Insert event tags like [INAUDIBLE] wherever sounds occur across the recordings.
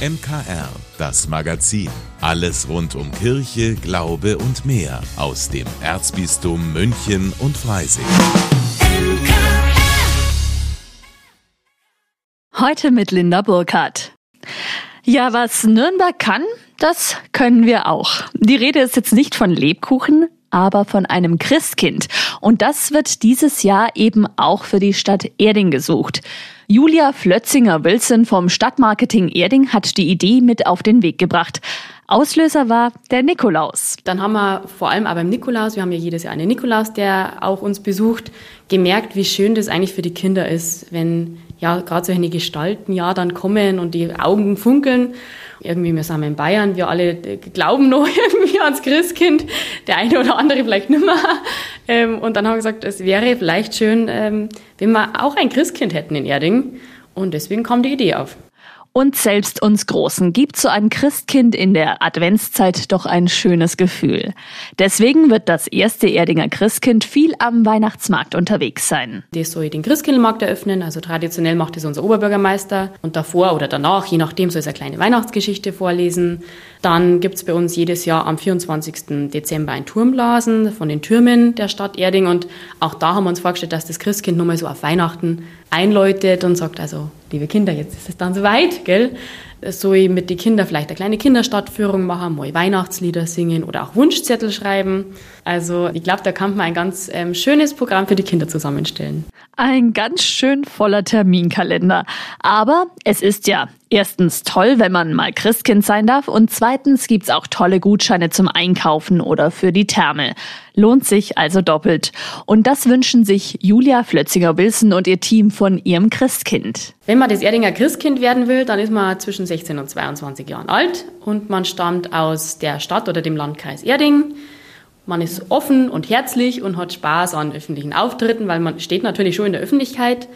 MKR, das Magazin. Alles rund um Kirche, Glaube und mehr aus dem Erzbistum München und Freising. Heute mit Linda Burkhardt. Ja, was Nürnberg kann, das können wir auch. Die Rede ist jetzt nicht von Lebkuchen, aber von einem Christkind. Und das wird dieses Jahr eben auch für die Stadt Erding gesucht. Julia Flötzinger-Wilson vom Stadtmarketing Erding hat die Idee mit auf den Weg gebracht. Auslöser war der Nikolaus. Dann haben wir vor allem auch beim Nikolaus, wir haben ja jedes Jahr einen Nikolaus, der auch uns besucht, gemerkt, wie schön das eigentlich für die Kinder ist, wenn ja gerade solche Gestalten ja dann kommen und die Augen funkeln. Irgendwie, wir sind in Bayern, wir alle glauben noch [LAUGHS] irgendwie ans Christkind, der eine oder andere vielleicht nicht mehr. Ähm, und dann haben wir gesagt, es wäre vielleicht schön, ähm, wenn wir auch ein Christkind hätten in Erding. Und deswegen kam die Idee auf. Und selbst uns Großen gibt so ein Christkind in der Adventszeit doch ein schönes Gefühl. Deswegen wird das erste Erdinger Christkind viel am Weihnachtsmarkt unterwegs sein. Das soll den Christkindlmarkt eröffnen, also traditionell macht es unser Oberbürgermeister und davor oder danach, je nachdem, soll es eine kleine Weihnachtsgeschichte vorlesen. Dann gibt es bei uns jedes Jahr am 24. Dezember ein Turmblasen von den Türmen der Stadt Erding und auch da haben wir uns vorgestellt, dass das Christkind nochmal so auf Weihnachten einläutet und sagt, also liebe Kinder, jetzt ist es dann soweit, gell? So mit den Kindern vielleicht eine kleine Kinderstadtführung machen, mal Weihnachtslieder singen oder auch Wunschzettel schreiben. Also ich glaube, da kann man ein ganz ähm, schönes Programm für die Kinder zusammenstellen. Ein ganz schön voller Terminkalender. Aber es ist ja erstens toll, wenn man mal Christkind sein darf und zweitens gibt's auch tolle Gutscheine zum Einkaufen oder für die Therme. Lohnt sich also doppelt. Und das wünschen sich Julia Flötzinger-Wilson und ihr Team von ihrem Christkind. Wenn man das Erdinger Christkind werden will, dann ist man zwischen 16 und 22 Jahren alt und man stammt aus der Stadt oder dem Landkreis Erding. Man ist offen und herzlich und hat Spaß an öffentlichen Auftritten, weil man steht natürlich schon in der Öffentlichkeit.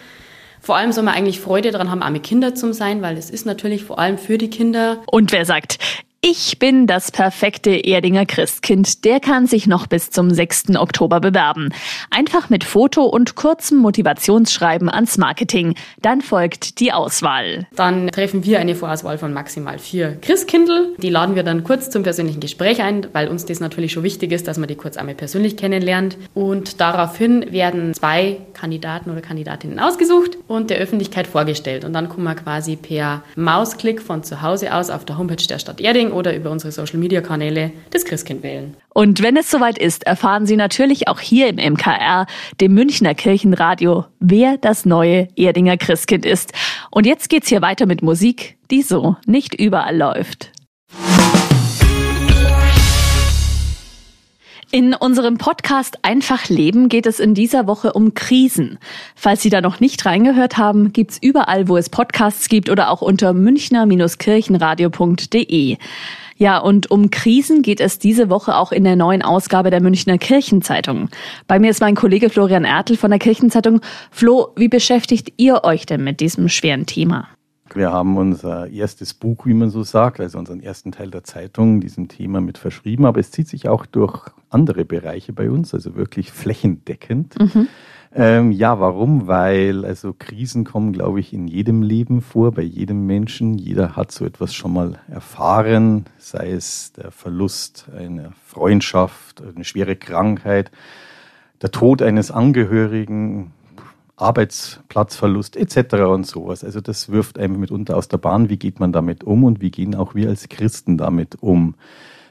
Vor allem soll man eigentlich Freude daran haben, arme Kinder zu sein, weil es ist natürlich vor allem für die Kinder. Und wer sagt, ich bin das perfekte Erdinger Christkind. Der kann sich noch bis zum 6. Oktober bewerben. Einfach mit Foto und kurzem Motivationsschreiben ans Marketing. Dann folgt die Auswahl. Dann treffen wir eine Vorauswahl von maximal vier Christkindl. Die laden wir dann kurz zum persönlichen Gespräch ein, weil uns das natürlich schon wichtig ist, dass man die kurz einmal persönlich kennenlernt. Und daraufhin werden zwei Kandidaten oder Kandidatinnen ausgesucht und der Öffentlichkeit vorgestellt. Und dann kommen wir quasi per Mausklick von zu Hause aus auf der Homepage der Stadt Erding oder über unsere Social-Media-Kanäle das Christkind wählen. Und wenn es soweit ist, erfahren Sie natürlich auch hier im MKR, dem Münchner Kirchenradio, wer das neue Erdinger Christkind ist. Und jetzt geht's hier weiter mit Musik, die so nicht überall läuft. In unserem Podcast Einfach Leben geht es in dieser Woche um Krisen. Falls Sie da noch nicht reingehört haben, gibt's überall, wo es Podcasts gibt oder auch unter münchner-kirchenradio.de. Ja, und um Krisen geht es diese Woche auch in der neuen Ausgabe der Münchner Kirchenzeitung. Bei mir ist mein Kollege Florian Ertel von der Kirchenzeitung. Flo, wie beschäftigt ihr euch denn mit diesem schweren Thema? Wir haben unser erstes Buch, wie man so sagt, also unseren ersten Teil der Zeitung, diesem Thema mit verschrieben, aber es zieht sich auch durch andere Bereiche bei uns, also wirklich flächendeckend. Mhm. Ähm, ja, warum? Weil also Krisen kommen, glaube ich, in jedem Leben vor, bei jedem Menschen. Jeder hat so etwas schon mal erfahren, sei es der Verlust einer Freundschaft, eine schwere Krankheit, der Tod eines Angehörigen, Arbeitsplatzverlust etc. und sowas. Also das wirft einem mitunter aus der Bahn. Wie geht man damit um und wie gehen auch wir als Christen damit um?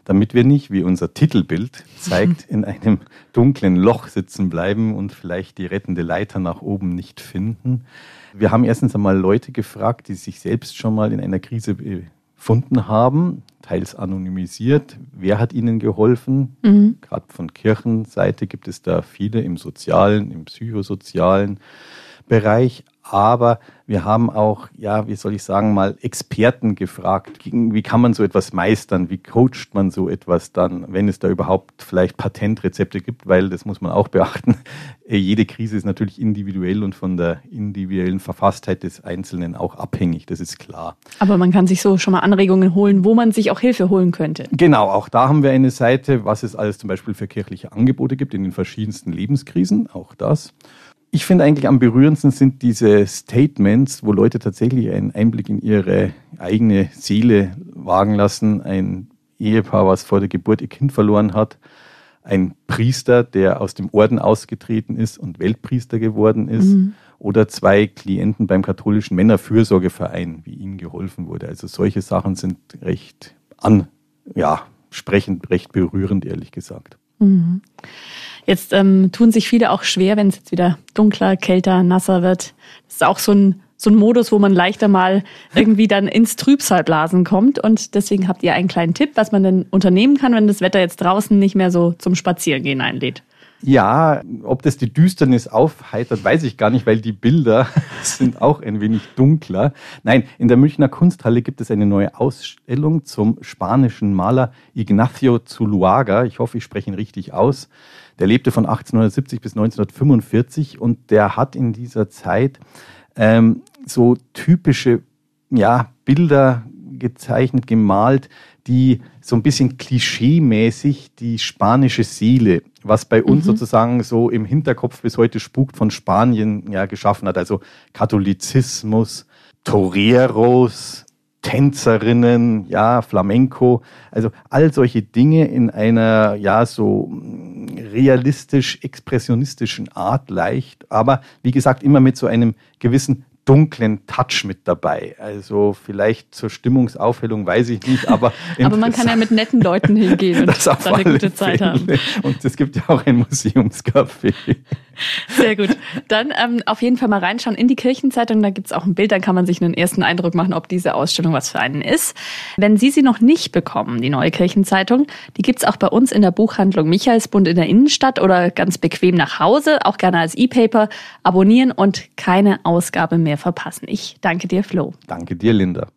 Damit wir nicht, wie unser Titelbild zeigt, [LAUGHS] in einem dunklen Loch sitzen bleiben und vielleicht die rettende Leiter nach oben nicht finden. Wir haben erstens einmal Leute gefragt, die sich selbst schon mal in einer Krise befunden haben, teils anonymisiert. Wer hat ihnen geholfen? Mhm. Gerade von Kirchenseite gibt es da viele im sozialen, im psychosozialen Bereich. Aber wir haben auch, ja, wie soll ich sagen, mal Experten gefragt, wie kann man so etwas meistern, wie coacht man so etwas dann, wenn es da überhaupt vielleicht Patentrezepte gibt, weil das muss man auch beachten. [LAUGHS] Jede Krise ist natürlich individuell und von der individuellen Verfasstheit des Einzelnen auch abhängig, das ist klar. Aber man kann sich so schon mal Anregungen holen, wo man sich auch Hilfe holen könnte. Genau, auch da haben wir eine Seite, was es alles zum Beispiel für kirchliche Angebote gibt in den verschiedensten Lebenskrisen, auch das. Ich finde eigentlich am berührendsten sind diese Statements, wo Leute tatsächlich einen Einblick in ihre eigene Seele wagen lassen. Ein Ehepaar, was vor der Geburt ihr Kind verloren hat. Ein Priester, der aus dem Orden ausgetreten ist und Weltpriester geworden ist. Mhm. Oder zwei Klienten beim katholischen Männerfürsorgeverein, wie ihnen geholfen wurde. Also solche Sachen sind recht an, ja, sprechend, recht berührend, ehrlich gesagt. Mhm. Jetzt ähm, tun sich viele auch schwer, wenn es jetzt wieder dunkler, kälter, nasser wird. Das ist auch so ein, so ein Modus, wo man leichter mal irgendwie dann ins Trübsalblasen kommt. Und deswegen habt ihr einen kleinen Tipp, was man denn unternehmen kann, wenn das Wetter jetzt draußen nicht mehr so zum Spazierengehen einlädt. Ja, ob das die Düsternis aufheitert, weiß ich gar nicht, weil die Bilder [LAUGHS] sind auch ein wenig dunkler. Nein, in der Münchner Kunsthalle gibt es eine neue Ausstellung zum spanischen Maler Ignacio Zuluaga. Ich hoffe, ich spreche ihn richtig aus. Der lebte von 1870 bis 1945 und der hat in dieser Zeit ähm, so typische ja, Bilder gezeichnet, gemalt, die so ein bisschen klischeemäßig die spanische Seele, was bei uns mhm. sozusagen so im Hinterkopf bis heute spukt, von Spanien ja geschaffen hat. Also Katholizismus, Toreros, Tänzerinnen, ja, Flamenco, also all solche Dinge in einer, ja, so realistisch-expressionistischen Art leicht, aber wie gesagt, immer mit so einem gewissen dunklen Touch mit dabei. Also vielleicht zur Stimmungsaufhellung weiß ich nicht, aber [LAUGHS] aber man kann ja mit netten Leuten hingehen [LAUGHS] und das dann eine gute Zeit Fälle. haben. Und es gibt ja auch ein Museumscafé. Sehr gut. Dann ähm, auf jeden Fall mal reinschauen in die Kirchenzeitung. Da gibt's auch ein Bild, dann kann man sich einen ersten Eindruck machen, ob diese Ausstellung was für einen ist. Wenn Sie sie noch nicht bekommen, die neue Kirchenzeitung, die gibt's auch bei uns in der Buchhandlung Michaelsbund in der Innenstadt oder ganz bequem nach Hause, auch gerne als E-Paper. Abonnieren und keine Ausgabe mehr verpassen. Ich danke dir, Flo. Danke dir, Linda.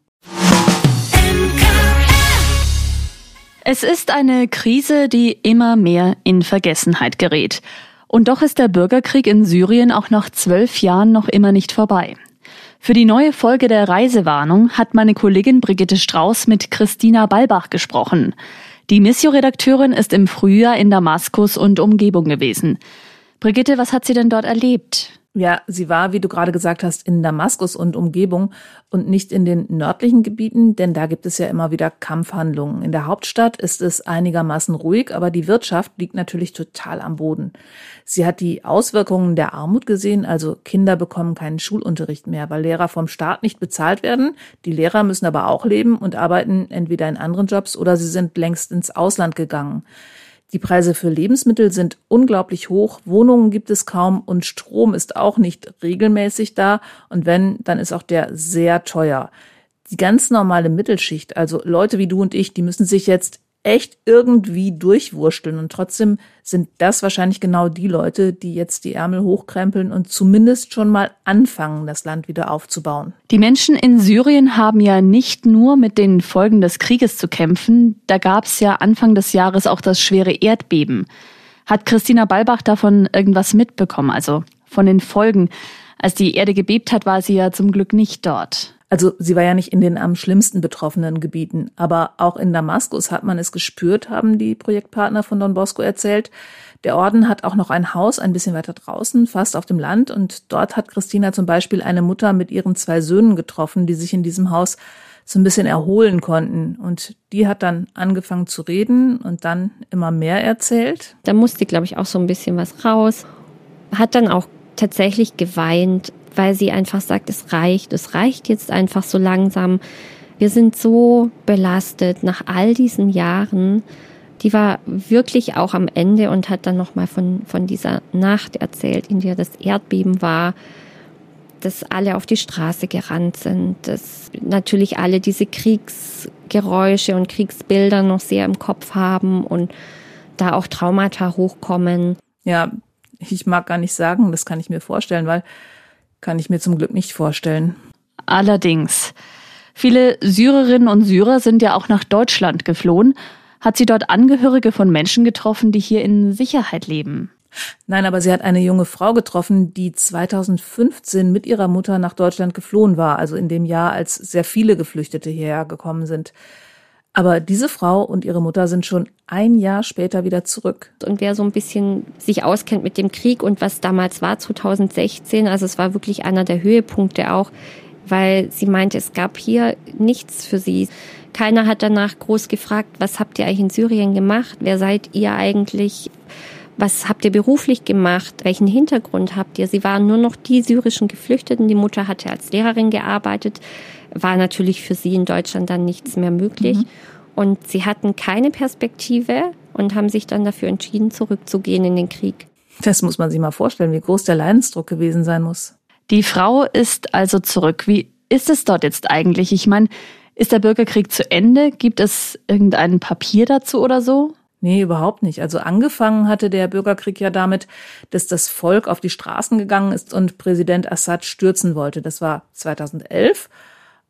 Es ist eine Krise, die immer mehr in Vergessenheit gerät. Und doch ist der Bürgerkrieg in Syrien auch nach zwölf Jahren noch immer nicht vorbei. Für die neue Folge der Reisewarnung hat meine Kollegin Brigitte Strauß mit Christina Balbach gesprochen. Die Missio-Redakteurin ist im Frühjahr in Damaskus und Umgebung gewesen. Brigitte, was hat sie denn dort erlebt? Ja, sie war, wie du gerade gesagt hast, in Damaskus und Umgebung und nicht in den nördlichen Gebieten, denn da gibt es ja immer wieder Kampfhandlungen. In der Hauptstadt ist es einigermaßen ruhig, aber die Wirtschaft liegt natürlich total am Boden. Sie hat die Auswirkungen der Armut gesehen, also Kinder bekommen keinen Schulunterricht mehr, weil Lehrer vom Staat nicht bezahlt werden. Die Lehrer müssen aber auch leben und arbeiten entweder in anderen Jobs oder sie sind längst ins Ausland gegangen. Die Preise für Lebensmittel sind unglaublich hoch, Wohnungen gibt es kaum und Strom ist auch nicht regelmäßig da und wenn, dann ist auch der sehr teuer. Die ganz normale Mittelschicht, also Leute wie du und ich, die müssen sich jetzt echt irgendwie durchwursteln. Und trotzdem sind das wahrscheinlich genau die Leute, die jetzt die Ärmel hochkrempeln und zumindest schon mal anfangen, das Land wieder aufzubauen. Die Menschen in Syrien haben ja nicht nur mit den Folgen des Krieges zu kämpfen. Da gab es ja Anfang des Jahres auch das schwere Erdbeben. Hat Christina Balbach davon irgendwas mitbekommen, also von den Folgen? Als die Erde gebebt hat, war sie ja zum Glück nicht dort. Also sie war ja nicht in den am schlimmsten betroffenen Gebieten, aber auch in Damaskus hat man es gespürt, haben die Projektpartner von Don Bosco erzählt. Der Orden hat auch noch ein Haus ein bisschen weiter draußen, fast auf dem Land, und dort hat Christina zum Beispiel eine Mutter mit ihren zwei Söhnen getroffen, die sich in diesem Haus so ein bisschen erholen konnten. Und die hat dann angefangen zu reden und dann immer mehr erzählt. Da musste, glaube ich, auch so ein bisschen was raus. Hat dann auch tatsächlich geweint, weil sie einfach sagt, es reicht, es reicht jetzt einfach so langsam. Wir sind so belastet nach all diesen Jahren. Die war wirklich auch am Ende und hat dann nochmal von, von dieser Nacht erzählt, in der das Erdbeben war, dass alle auf die Straße gerannt sind, dass natürlich alle diese Kriegsgeräusche und Kriegsbilder noch sehr im Kopf haben und da auch Traumata hochkommen. Ja, ich mag gar nicht sagen, das kann ich mir vorstellen, weil kann ich mir zum Glück nicht vorstellen. Allerdings. Viele Syrerinnen und Syrer sind ja auch nach Deutschland geflohen. Hat sie dort Angehörige von Menschen getroffen, die hier in Sicherheit leben? Nein, aber sie hat eine junge Frau getroffen, die 2015 mit ihrer Mutter nach Deutschland geflohen war, also in dem Jahr, als sehr viele Geflüchtete hierher gekommen sind. Aber diese Frau und ihre Mutter sind schon ein Jahr später wieder zurück. Und wer so ein bisschen sich auskennt mit dem Krieg und was damals war, 2016, also es war wirklich einer der Höhepunkte auch, weil sie meinte, es gab hier nichts für sie. Keiner hat danach groß gefragt, was habt ihr eigentlich in Syrien gemacht? Wer seid ihr eigentlich? Was habt ihr beruflich gemacht? Welchen Hintergrund habt ihr? Sie waren nur noch die syrischen Geflüchteten. Die Mutter hatte als Lehrerin gearbeitet war natürlich für sie in Deutschland dann nichts mehr möglich. Mhm. Und sie hatten keine Perspektive und haben sich dann dafür entschieden, zurückzugehen in den Krieg. Das muss man sich mal vorstellen, wie groß der Leidensdruck gewesen sein muss. Die Frau ist also zurück. Wie ist es dort jetzt eigentlich? Ich meine, ist der Bürgerkrieg zu Ende? Gibt es irgendein Papier dazu oder so? Nee, überhaupt nicht. Also angefangen hatte der Bürgerkrieg ja damit, dass das Volk auf die Straßen gegangen ist und Präsident Assad stürzen wollte. Das war 2011.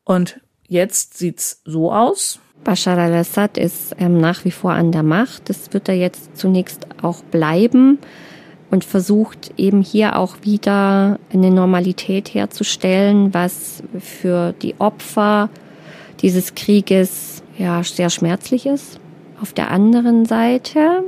Und jetzt sieht's so aus. Bashar al-Assad ist ähm, nach wie vor an der Macht. Das wird er jetzt zunächst auch bleiben und versucht eben hier auch wieder eine Normalität herzustellen, was für die Opfer dieses Krieges ja sehr schmerzlich ist. Auf der anderen Seite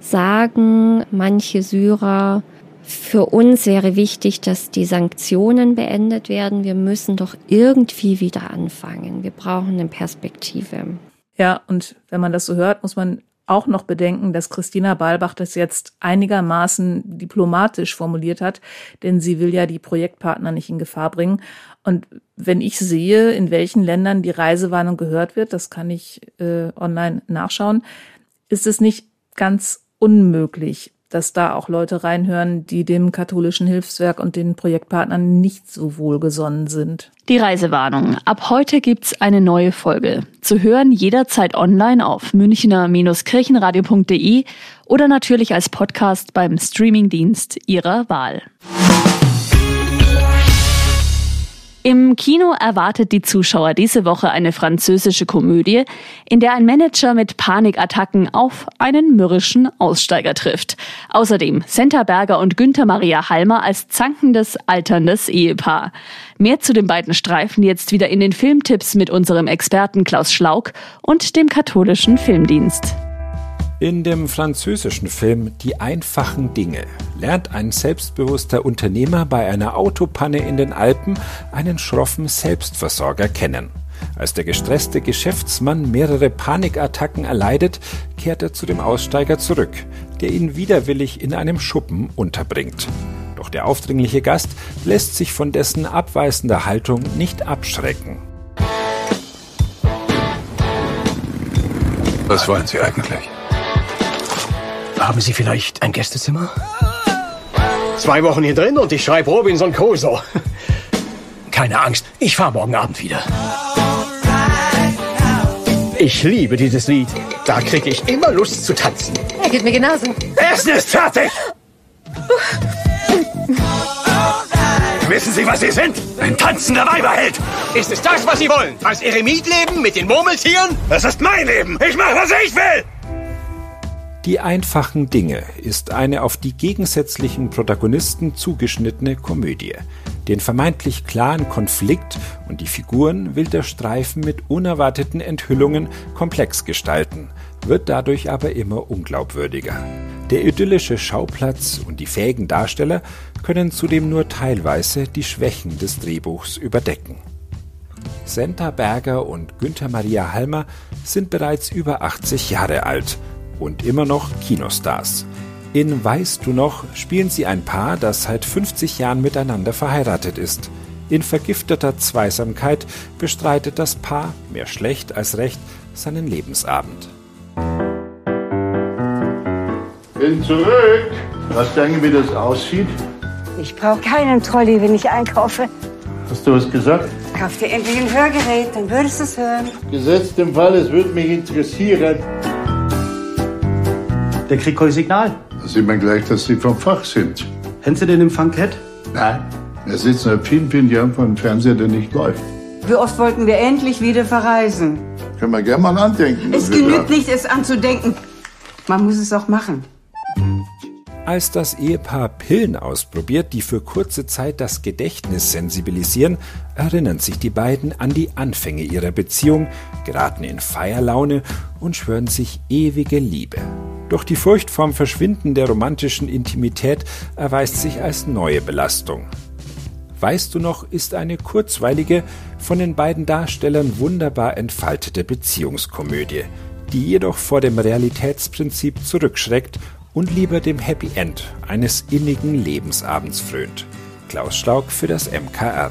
sagen manche Syrer, für uns wäre wichtig, dass die Sanktionen beendet werden. Wir müssen doch irgendwie wieder anfangen. Wir brauchen eine Perspektive. Ja, und wenn man das so hört, muss man auch noch bedenken, dass Christina Balbach das jetzt einigermaßen diplomatisch formuliert hat, denn sie will ja die Projektpartner nicht in Gefahr bringen. Und wenn ich sehe, in welchen Ländern die Reisewarnung gehört wird, das kann ich äh, online nachschauen, ist es nicht ganz unmöglich, dass da auch Leute reinhören, die dem katholischen Hilfswerk und den Projektpartnern nicht so wohlgesonnen sind. Die Reisewarnung. Ab heute gibt's eine neue Folge. Zu hören jederzeit online auf münchner-kirchenradio.de oder natürlich als Podcast beim Streamingdienst Ihrer Wahl. Im Kino erwartet die Zuschauer diese Woche eine französische Komödie, in der ein Manager mit Panikattacken auf einen mürrischen Aussteiger trifft. Außerdem Senta Berger und Günther Maria Halmer als zankendes, alterndes Ehepaar. Mehr zu den beiden Streifen jetzt wieder in den Filmtipps mit unserem Experten Klaus Schlauk und dem katholischen Filmdienst. In dem französischen Film Die einfachen Dinge lernt ein selbstbewusster Unternehmer bei einer Autopanne in den Alpen einen schroffen Selbstversorger kennen. Als der gestresste Geschäftsmann mehrere Panikattacken erleidet, kehrt er zu dem Aussteiger zurück, der ihn widerwillig in einem Schuppen unterbringt. Doch der aufdringliche Gast lässt sich von dessen abweisender Haltung nicht abschrecken. Was wollen Sie eigentlich? Haben Sie vielleicht ein Gästezimmer? Zwei Wochen hier drin und ich schreibe Robinson Crusoe. [LAUGHS] Keine Angst, ich fahre morgen Abend wieder. Ich liebe dieses Lied. Da kriege ich immer Lust zu tanzen. Er geht mir genauso. Essen ist fertig! Wissen Sie, was Sie sind? Ein tanzender Weiberheld! Ist es das, was Sie wollen? Als Eremit leben mit den Murmeltieren? Das ist mein Leben! Ich mache, was ich will! Die einfachen Dinge ist eine auf die gegensätzlichen Protagonisten zugeschnittene Komödie. Den vermeintlich klaren Konflikt und die Figuren will der Streifen mit unerwarteten Enthüllungen komplex gestalten, wird dadurch aber immer unglaubwürdiger. Der idyllische Schauplatz und die fähigen Darsteller können zudem nur teilweise die Schwächen des Drehbuchs überdecken. Senta Berger und Günther Maria Halmer sind bereits über 80 Jahre alt und immer noch Kinostars. In Weißt du noch spielen sie ein Paar, das seit 50 Jahren miteinander verheiratet ist. In vergifteter Zweisamkeit bestreitet das Paar, mehr schlecht als recht, seinen Lebensabend. Bin zurück. Was denken, wie das aussieht? Ich brauche keinen Trolley, wenn ich einkaufe. Hast du was gesagt? Kauf dir endlich ein Hörgerät, dann würdest du es hören. Gesetzt im Fall, es würde mich interessieren. Der kriegt kein Signal. Da sieht man gleich, dass Sie vom Fach sind. Haben Sie den Empfang gehabt? Nein. Wir sitzen seit vielen, vielen Jahren vor einem Fernseher, der nicht läuft. Wie oft wollten wir endlich wieder verreisen? Können wir gerne mal andenken. Es genügt nicht, es anzudenken. Man muss es auch machen. Als das Ehepaar Pillen ausprobiert, die für kurze Zeit das Gedächtnis sensibilisieren, erinnern sich die beiden an die Anfänge ihrer Beziehung, geraten in Feierlaune und schwören sich ewige Liebe. Doch die Furcht vorm Verschwinden der romantischen Intimität erweist sich als neue Belastung. Weißt du noch, ist eine kurzweilige, von den beiden Darstellern wunderbar entfaltete Beziehungskomödie, die jedoch vor dem Realitätsprinzip zurückschreckt und lieber dem Happy End eines innigen Lebensabends frönt. Klaus Schlaug für das MKR.